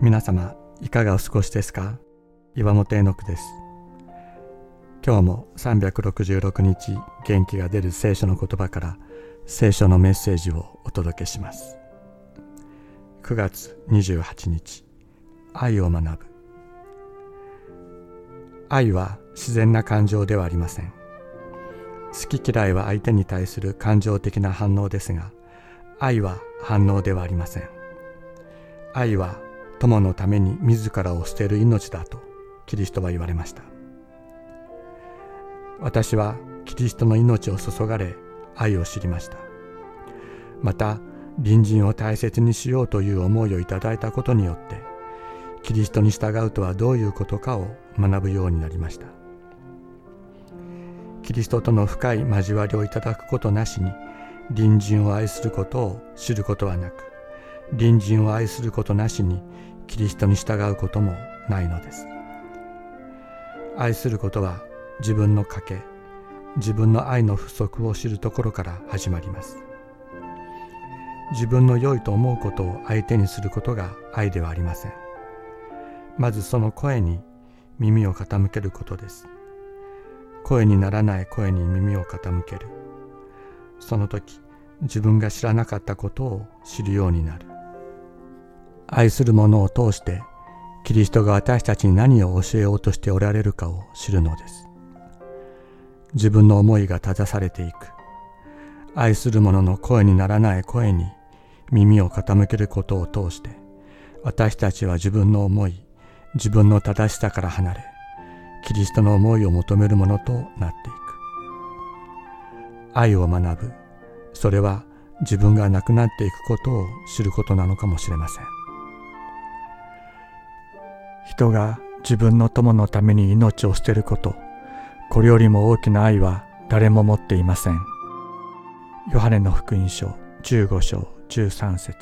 皆様いかがお過ごしですか？岩本絵の句です。今日も366日元気が出る聖書の言葉から聖書のメッセージをお届けします。9月28日愛を学ぶ。愛は自然な感情ではありません。好き嫌いは相手に対する感情的な反応ですが愛は反応ではありません。愛は友のために自らを捨てる命だとキリストは言われました。私はキリストの命を注がれ愛を知りました。また隣人を大切にしようという思いをいただいたことによってキリストに従うとはどういうことかを学ぶようになりました。キリストとの深い交わりをいただくことなしに隣人を愛することを知ることはなく隣人を愛することなしにキリストに従うこともないのです。愛することは自分の賭け自分の愛の不足を知るところから始まります。自分の良いと思うことを相手にすることが愛ではありません。まずその声に耳を傾けることです。声にならない声に耳を傾ける。その時自分が知らなかったことを知るようになる。愛する者を通してキリストが私たちに何を教えようとしておられるかを知るのです。自分の思いが正されていく。愛する者の声にならない声に耳を傾けることを通して私たちは自分の思い自分の正しさから離れキリストの思いを求めるものとなっていく。愛を学ぶ。それは自分がなくなっていくことを知ることなのかもしれません。人が自分の友のために命を捨てること、これよりも大きな愛は誰も持っていません。ヨハネの福音書15章13節